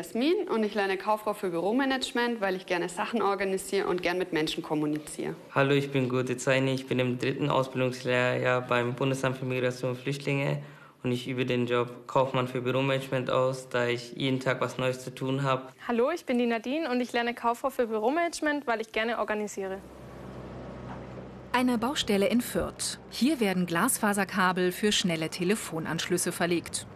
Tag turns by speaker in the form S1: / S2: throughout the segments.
S1: Ich bin die Jasmin und ich lerne Kauffrau für Büromanagement, weil ich gerne Sachen organisiere und gern mit Menschen kommuniziere.
S2: Hallo, ich bin Gute Zeini. Ich bin im dritten Ausbildungslehrjahr beim Bundesamt für Migration und Flüchtlinge und ich übe den Job Kaufmann für Büromanagement aus, da ich jeden Tag was Neues zu tun habe.
S3: Hallo, ich bin die Nadine und ich lerne Kauffrau für Büromanagement, weil ich gerne organisiere.
S4: Eine Baustelle in Fürth. Hier werden Glasfaserkabel für schnelle Telefonanschlüsse verlegt.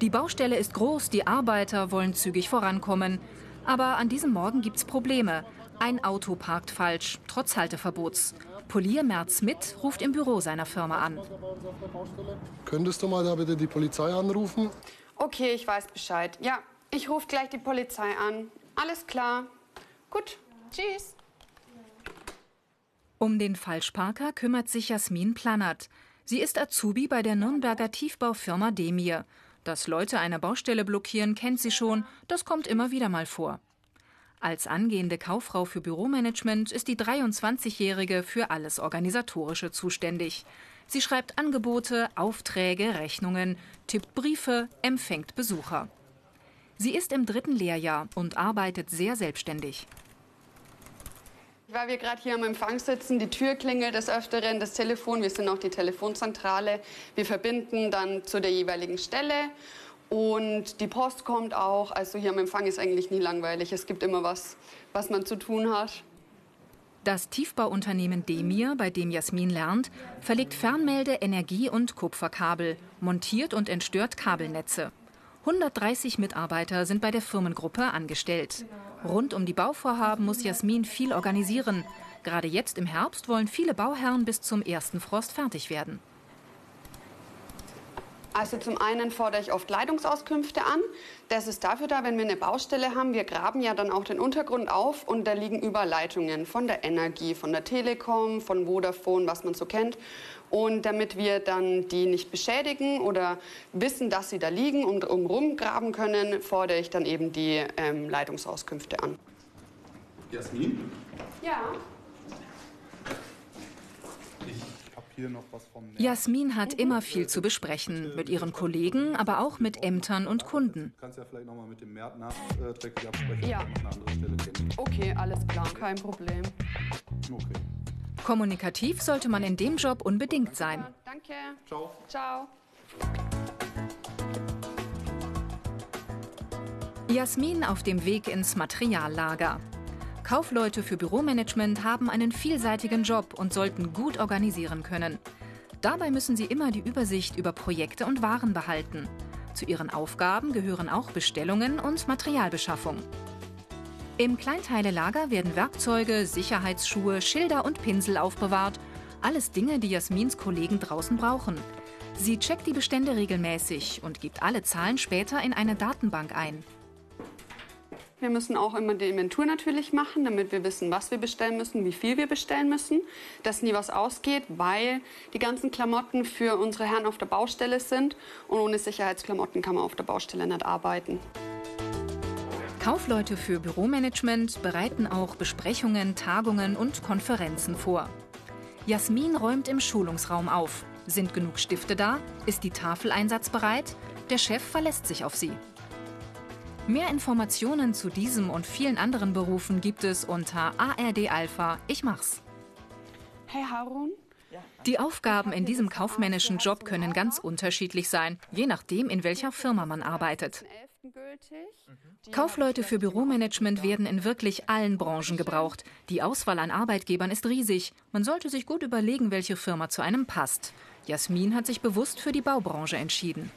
S4: Die Baustelle ist groß, die Arbeiter wollen zügig vorankommen. Aber an diesem Morgen gibt's Probleme. Ein Auto parkt falsch, trotz Halteverbots. Polier Merz mit ruft im Büro seiner Firma an.
S5: Könntest du mal da bitte die Polizei anrufen?
S1: Okay, ich weiß Bescheid. Ja, ich rufe gleich die Polizei an. Alles klar. Gut. Tschüss.
S4: Um den Falschparker kümmert sich Jasmin Plannert. Sie ist Azubi bei der Nürnberger Tiefbaufirma Demir. Dass Leute eine Baustelle blockieren, kennt sie schon. Das kommt immer wieder mal vor. Als angehende Kauffrau für Büromanagement ist die 23-Jährige für alles Organisatorische zuständig. Sie schreibt Angebote, Aufträge, Rechnungen, tippt Briefe, empfängt Besucher. Sie ist im dritten Lehrjahr und arbeitet sehr selbstständig.
S1: Weil wir gerade hier am Empfang sitzen, die Tür klingelt des Öfteren, das Telefon, wir sind auch die Telefonzentrale. Wir verbinden dann zu der jeweiligen Stelle und die Post kommt auch. Also hier am Empfang ist eigentlich nie langweilig. Es gibt immer was, was man zu tun hat.
S4: Das Tiefbauunternehmen Demir, bei dem Jasmin lernt, verlegt Fernmelde-, Energie- und Kupferkabel, montiert und entstört Kabelnetze. 130 Mitarbeiter sind bei der Firmengruppe angestellt. Rund um die Bauvorhaben muss Jasmin viel organisieren. Gerade jetzt im Herbst wollen viele Bauherren bis zum ersten Frost fertig werden.
S1: Also zum einen fordere ich oft Leitungsauskünfte an. Das ist dafür da, wenn wir eine Baustelle haben. Wir graben ja dann auch den Untergrund auf und da liegen überall Leitungen von der Energie, von der Telekom, von Vodafone, was man so kennt. Und damit wir dann die nicht beschädigen oder wissen, dass sie da liegen und umrum graben können, fordere ich dann eben die ähm, Leitungsauskünfte an.
S6: Jasmin?
S1: Ja.
S4: Jasmin hat immer viel zu besprechen, mit ihren Kollegen, aber auch mit Ämtern und Kunden.
S6: Kannst ja vielleicht nochmal mit dem Mert nachträglich absprechen,
S1: Ja.
S6: wenn man eine andere Stelle kennt.
S1: Okay, alles klar, kein Problem.
S6: Okay.
S4: Kommunikativ sollte man in dem Job unbedingt sein.
S1: Danke.
S6: Ciao.
S1: Ciao.
S4: Jasmin auf dem Weg ins Materiallager. Kaufleute für Büromanagement haben einen vielseitigen Job und sollten gut organisieren können. Dabei müssen sie immer die Übersicht über Projekte und Waren behalten. Zu ihren Aufgaben gehören auch Bestellungen und Materialbeschaffung. Im Kleinteilelager werden Werkzeuge, Sicherheitsschuhe, Schilder und Pinsel aufbewahrt. Alles Dinge, die Jasmins Kollegen draußen brauchen. Sie checkt die Bestände regelmäßig und gibt alle Zahlen später in eine Datenbank ein.
S1: Wir müssen auch immer die Inventur natürlich machen, damit wir wissen, was wir bestellen müssen, wie viel wir bestellen müssen, dass nie was ausgeht, weil die ganzen Klamotten für unsere Herren auf der Baustelle sind und ohne Sicherheitsklamotten kann man auf der Baustelle nicht arbeiten.
S4: Kaufleute für Büromanagement bereiten auch Besprechungen, Tagungen und Konferenzen vor. Jasmin räumt im Schulungsraum auf. Sind genug Stifte da? Ist die Tafel einsatzbereit? Der Chef verlässt sich auf sie. Mehr Informationen zu diesem und vielen anderen Berufen gibt es unter ARD Alpha Ich mach's.
S1: Hey Harun,
S4: Die Aufgaben in diesem kaufmännischen Job können ganz unterschiedlich sein, je nachdem, in welcher Firma man arbeitet.
S1: 11. gültig.
S4: Kaufleute für Büromanagement werden in wirklich allen Branchen gebraucht. Die Auswahl an Arbeitgebern ist riesig. Man sollte sich gut überlegen, welche Firma zu einem passt. Jasmin hat sich bewusst für die Baubranche entschieden.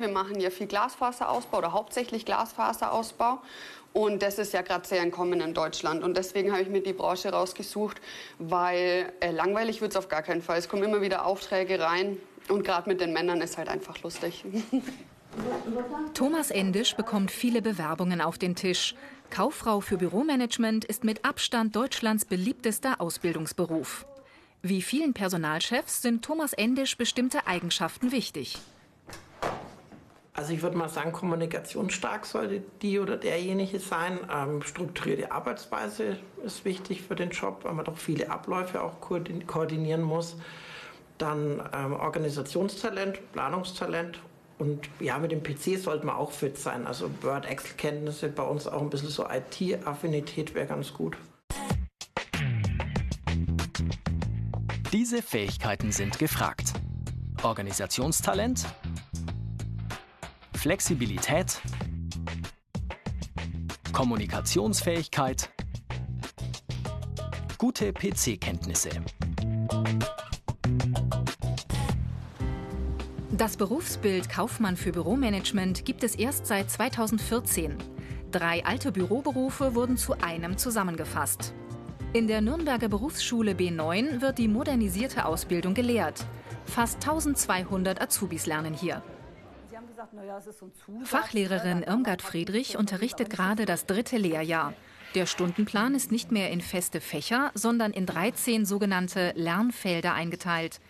S1: Wir machen ja viel Glasfaserausbau oder hauptsächlich Glasfaserausbau. Und das ist ja gerade sehr im Kommen in Deutschland. Und deswegen habe ich mir die Branche rausgesucht, weil äh, langweilig wird es auf gar keinen Fall. Es kommen immer wieder Aufträge rein. Und gerade mit den Männern ist halt einfach lustig.
S4: Thomas Endisch bekommt viele Bewerbungen auf den Tisch. Kauffrau für Büromanagement ist mit Abstand Deutschlands beliebtester Ausbildungsberuf. Wie vielen Personalchefs sind Thomas Endisch bestimmte Eigenschaften wichtig.
S7: Also ich würde mal sagen, kommunikationsstark sollte die oder derjenige sein. Ähm, strukturierte Arbeitsweise ist wichtig für den Job, weil man doch viele Abläufe auch koordin- koordinieren muss. Dann ähm, Organisationstalent, Planungstalent Und ja, mit dem PC sollte man auch fit sein. Also Word, Excel-Kenntnisse, bei uns auch ein bisschen so IT-Affinität wäre ganz gut.
S8: Diese Fähigkeiten sind gefragt. Organisationstalent, Flexibilität, Kommunikationsfähigkeit, gute PC-Kenntnisse.
S4: Das Berufsbild Kaufmann für Büromanagement gibt es erst seit 2014. Drei alte Büroberufe wurden zu einem zusammengefasst. In der Nürnberger Berufsschule B9 wird die modernisierte Ausbildung gelehrt. Fast 1200 Azubis lernen hier. Fachlehrerin Irmgard Friedrich unterrichtet gerade das dritte Lehrjahr. Der Stundenplan ist nicht mehr in feste Fächer, sondern in 13 sogenannte Lernfelder eingeteilt.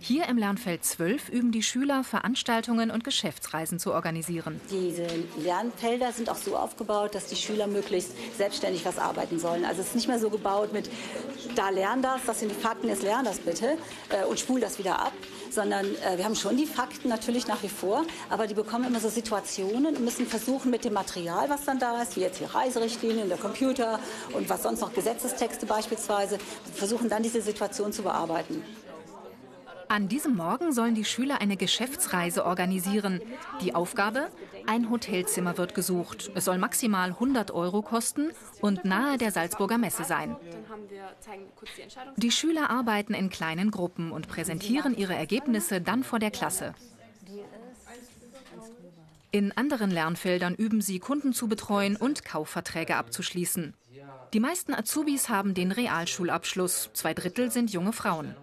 S4: Hier im Lernfeld 12 üben die Schüler, Veranstaltungen und Geschäftsreisen zu organisieren.
S9: Diese Lernfelder sind auch so aufgebaut, dass die Schüler möglichst selbstständig was arbeiten sollen. Also es ist nicht mehr so gebaut mit, da lern das, das sind die Fakten, jetzt lern das bitte äh, und spul das wieder ab, sondern äh, wir haben schon die Fakten natürlich nach wie vor, aber die bekommen immer so Situationen und müssen versuchen mit dem Material, was dann da ist, wie jetzt hier Reiserichtlinien, der Computer und was sonst noch Gesetzestexte beispielsweise, versuchen dann diese Situation zu bearbeiten.
S4: An diesem Morgen sollen die Schüler eine Geschäftsreise organisieren. Die Aufgabe? Ein Hotelzimmer wird gesucht. Es soll maximal 100 Euro kosten und nahe der Salzburger Messe sein. Die Schüler arbeiten in kleinen Gruppen und präsentieren ihre Ergebnisse dann vor der Klasse. In anderen Lernfeldern üben sie, Kunden zu betreuen und Kaufverträge abzuschließen. Die meisten Azubis haben den Realschulabschluss. Zwei Drittel sind junge Frauen.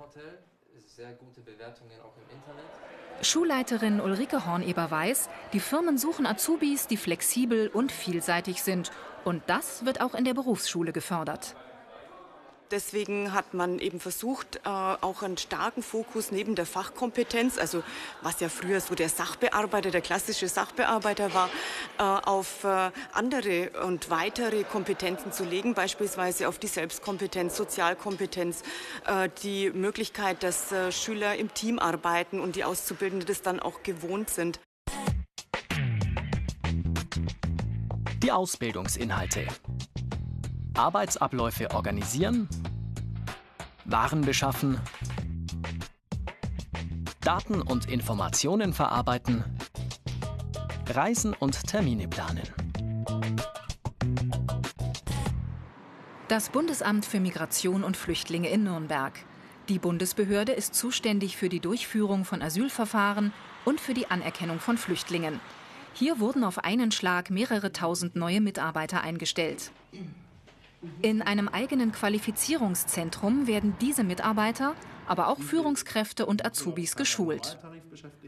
S4: Schulleiterin Ulrike Horneber weiß, die Firmen suchen Azubis, die flexibel und vielseitig sind. Und das wird auch in der Berufsschule gefördert.
S10: Deswegen hat man eben versucht, äh, auch einen starken Fokus neben der Fachkompetenz, also was ja früher so der Sachbearbeiter, der klassische Sachbearbeiter war, äh, auf äh, andere und weitere Kompetenzen zu legen, beispielsweise auf die Selbstkompetenz, Sozialkompetenz, die Möglichkeit, dass Schüler im Team arbeiten und die Auszubildenden das dann auch gewohnt sind.
S8: Die Ausbildungsinhalte. Arbeitsabläufe organisieren, Waren beschaffen, Daten und Informationen verarbeiten, Reisen und Termine planen.
S4: Das Bundesamt für Migration und Flüchtlinge in Nürnberg. Die Bundesbehörde ist zuständig für die Durchführung von Asylverfahren und für die Anerkennung von Flüchtlingen. Hier wurden auf einen Schlag mehrere tausend neue Mitarbeiter eingestellt. In einem eigenen Qualifizierungszentrum werden diese Mitarbeiter, aber auch Führungskräfte und Azubis geschult.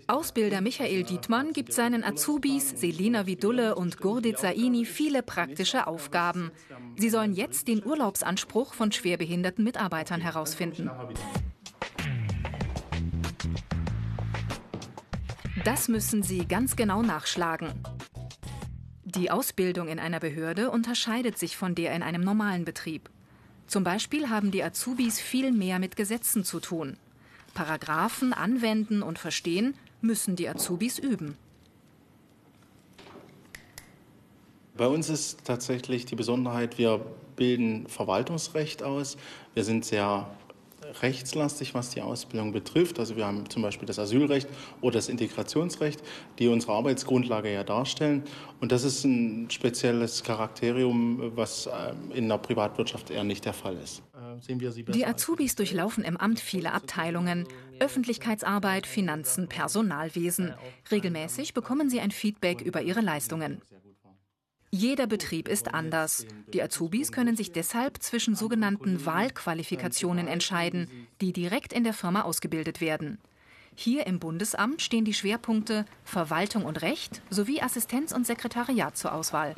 S4: Ausbilder Michael Dietmann gibt seinen Azubis Selina Vidulle und Gurdit Saini viele praktische Aufgaben. Sie sollen jetzt den Urlaubsanspruch von schwerbehinderten Mitarbeitern herausfinden. Das müssen sie ganz genau nachschlagen. Die Ausbildung in einer Behörde unterscheidet sich von der in einem normalen Betrieb. Zum Beispiel haben die Azubis viel mehr mit Gesetzen zu tun. Paragraphen anwenden und verstehen müssen die Azubis üben.
S11: Bei uns ist tatsächlich die Besonderheit, wir bilden Verwaltungsrecht aus. Wir sind sehr rechtslastig, was die Ausbildung betrifft. Also wir haben zum Beispiel das Asylrecht oder das Integrationsrecht, die unsere Arbeitsgrundlage ja darstellen. Und das ist ein spezielles Charakterium, was ähm, in der Privatwirtschaft eher nicht der Fall ist.
S4: Äh, die Azubis durchlaufen im Amt viele Abteilungen. Öffentlichkeitsarbeit, Finanzen, Personalwesen. Regelmäßig bekommen sie ein Feedback über ihre Leistungen. Jeder Betrieb ist anders. Die Azubis können sich deshalb zwischen sogenannten Wahlqualifikationen entscheiden, die direkt in der Firma ausgebildet werden. Hier im Bundesamt stehen die Schwerpunkte Verwaltung und Recht sowie Assistenz und Sekretariat zur Auswahl.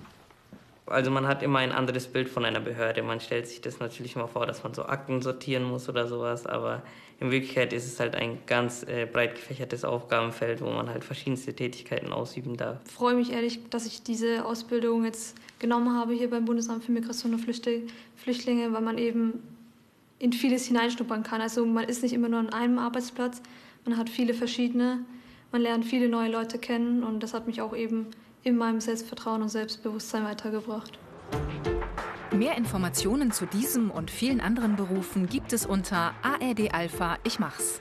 S2: Also man hat immer ein anderes Bild von einer Behörde. Man stellt sich das natürlich immer vor, dass man so Akten sortieren muss oder sowas, aber in Wirklichkeit ist es halt ein ganz äh, breit gefächertes Aufgabenfeld, wo man halt verschiedenste Tätigkeiten ausüben darf.
S12: Ich freue mich ehrlich, dass ich diese Ausbildung jetzt genommen habe hier beim Bundesamt für Migration und Flüchtlinge, weil man eben in vieles hineinschnuppern kann. Also man ist nicht immer nur an einem Arbeitsplatz, man hat viele verschiedene man lernt viele neue Leute kennen und das hat mich auch eben in meinem Selbstvertrauen und Selbstbewusstsein weitergebracht.
S4: Mehr Informationen zu diesem und vielen anderen Berufen gibt es unter ARD Alpha Ich mach's.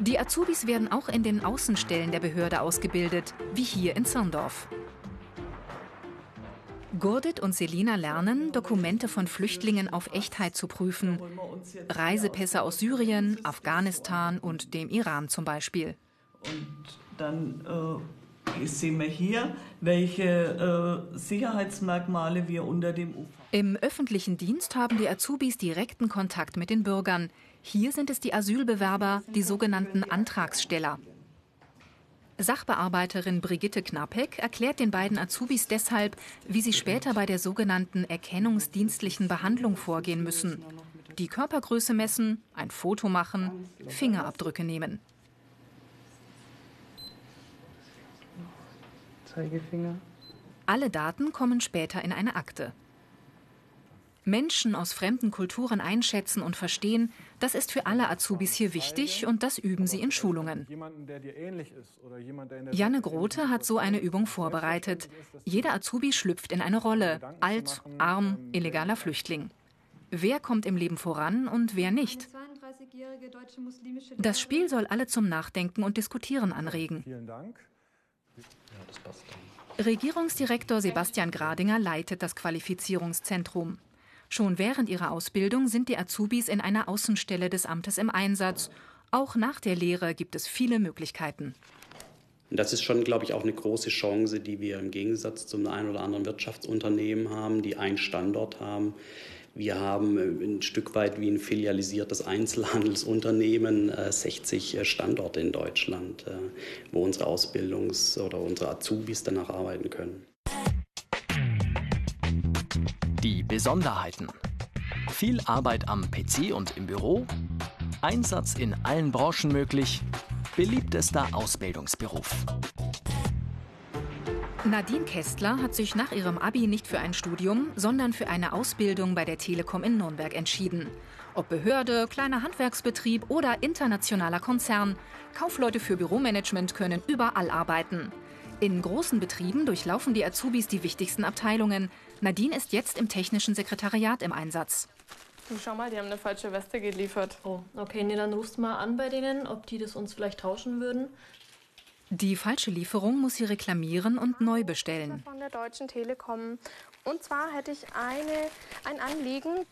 S4: Die Azubis werden auch in den Außenstellen der Behörde ausgebildet, wie hier in Zirndorf. Gurdit und Selina lernen, Dokumente von Flüchtlingen auf Echtheit zu prüfen. Reisepässe aus Syrien, Afghanistan und dem Iran zum Beispiel.
S13: Und dann äh, sehen wir hier, welche äh, Sicherheitsmerkmale wir unter dem UFA.
S4: Im öffentlichen Dienst haben die Azubis direkten Kontakt mit den Bürgern. Hier sind es die Asylbewerber, die sogenannten Antragsteller. Sachbearbeiterin Brigitte Knappek erklärt den beiden Azubis deshalb, wie sie später bei der sogenannten erkennungsdienstlichen Behandlung vorgehen müssen. Die Körpergröße messen, ein Foto machen, Fingerabdrücke nehmen.
S2: Zeigefinger.
S4: Alle Daten kommen später in eine Akte. Menschen aus fremden Kulturen einschätzen und verstehen, das ist für alle Azubis hier wichtig und das üben sie in Schulungen. Janne Grote hat so eine Übung vorbereitet. Jeder Azubi schlüpft in eine Rolle, alt, arm, illegaler Flüchtling. Wer kommt im Leben voran und wer nicht? Das Spiel soll alle zum Nachdenken und Diskutieren anregen. Regierungsdirektor Sebastian Gradinger leitet das Qualifizierungszentrum. Schon während ihrer Ausbildung sind die Azubis in einer Außenstelle des Amtes im Einsatz. Auch nach der Lehre gibt es viele Möglichkeiten.
S14: Das ist schon, glaube ich, auch eine große Chance, die wir im Gegensatz zum einen oder anderen Wirtschaftsunternehmen haben, die einen Standort haben. Wir haben äh, ein Stück weit wie ein filialisiertes Einzelhandelsunternehmen 60 äh, äh, Standorte in Deutschland, wo unsere Ausbildungs- oder unsere Azubis danach arbeiten können.
S8: Die Besonderheiten. Viel Arbeit am PC und im Büro, Einsatz in allen Branchen möglich, beliebtester Ausbildungsberuf.
S4: Nadine Kästler hat sich nach ihrem Abi nicht für ein Studium, sondern für eine Ausbildung bei der Telekom in Nürnberg entschieden. Ob Behörde, kleiner Handwerksbetrieb oder internationaler Konzern, Kaufleute für Büromanagement können überall arbeiten. In großen Betrieben durchlaufen die Azubis die wichtigsten Abteilungen. Nadine ist jetzt im technischen Sekretariat im Einsatz.
S3: Du schau mal, die haben eine falsche Weste geliefert.
S15: Oh, okay, nee, dann rufst du mal an bei denen, ob die das uns vielleicht tauschen würden.
S4: Die falsche Lieferung muss sie reklamieren und neu bestellen.
S3: Von der Deutschen Telekom. Und zwar hätte ich eine, ein Anliegen.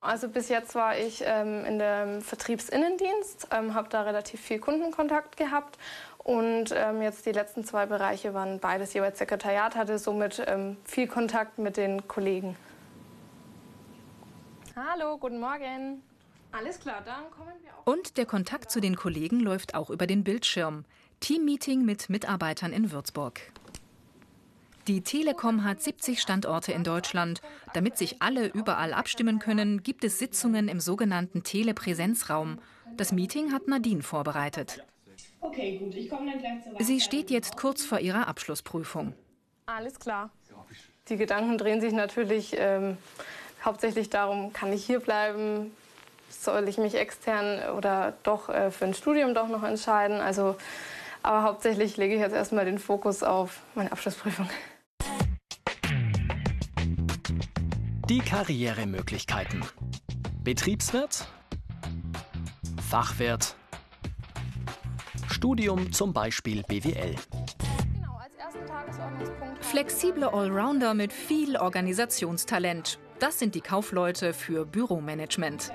S3: Also bis jetzt war ich ähm, in dem Vertriebsinnendienst, ähm, habe da relativ viel Kundenkontakt gehabt und ähm, jetzt die letzten zwei Bereiche waren beides jeweils Sekretariat, hatte somit ähm, viel Kontakt mit den Kollegen. Hallo, guten Morgen. Alles klar, dann kommen wir auch.
S4: Und der Kontakt zu den Kollegen läuft auch über den Bildschirm. Teammeeting mit Mitarbeitern in Würzburg. Die Telekom hat 70 Standorte in Deutschland. Damit sich alle überall abstimmen können, gibt es Sitzungen im sogenannten Telepräsenzraum. Das Meeting hat Nadine vorbereitet.
S3: Okay, gut, ich komme dann gleich zur
S4: Sie steht jetzt kurz vor ihrer Abschlussprüfung.
S3: Alles klar. Die Gedanken drehen sich natürlich ähm, hauptsächlich darum, kann ich hier bleiben? Soll ich mich extern oder doch äh, für ein Studium doch noch entscheiden? Also, aber hauptsächlich lege ich jetzt erstmal den Fokus auf meine Abschlussprüfung.
S8: Die Karrieremöglichkeiten. Betriebswirt, Fachwirt, Studium zum Beispiel BWL.
S4: Flexible Allrounder mit viel Organisationstalent. Das sind die Kaufleute für Büromanagement.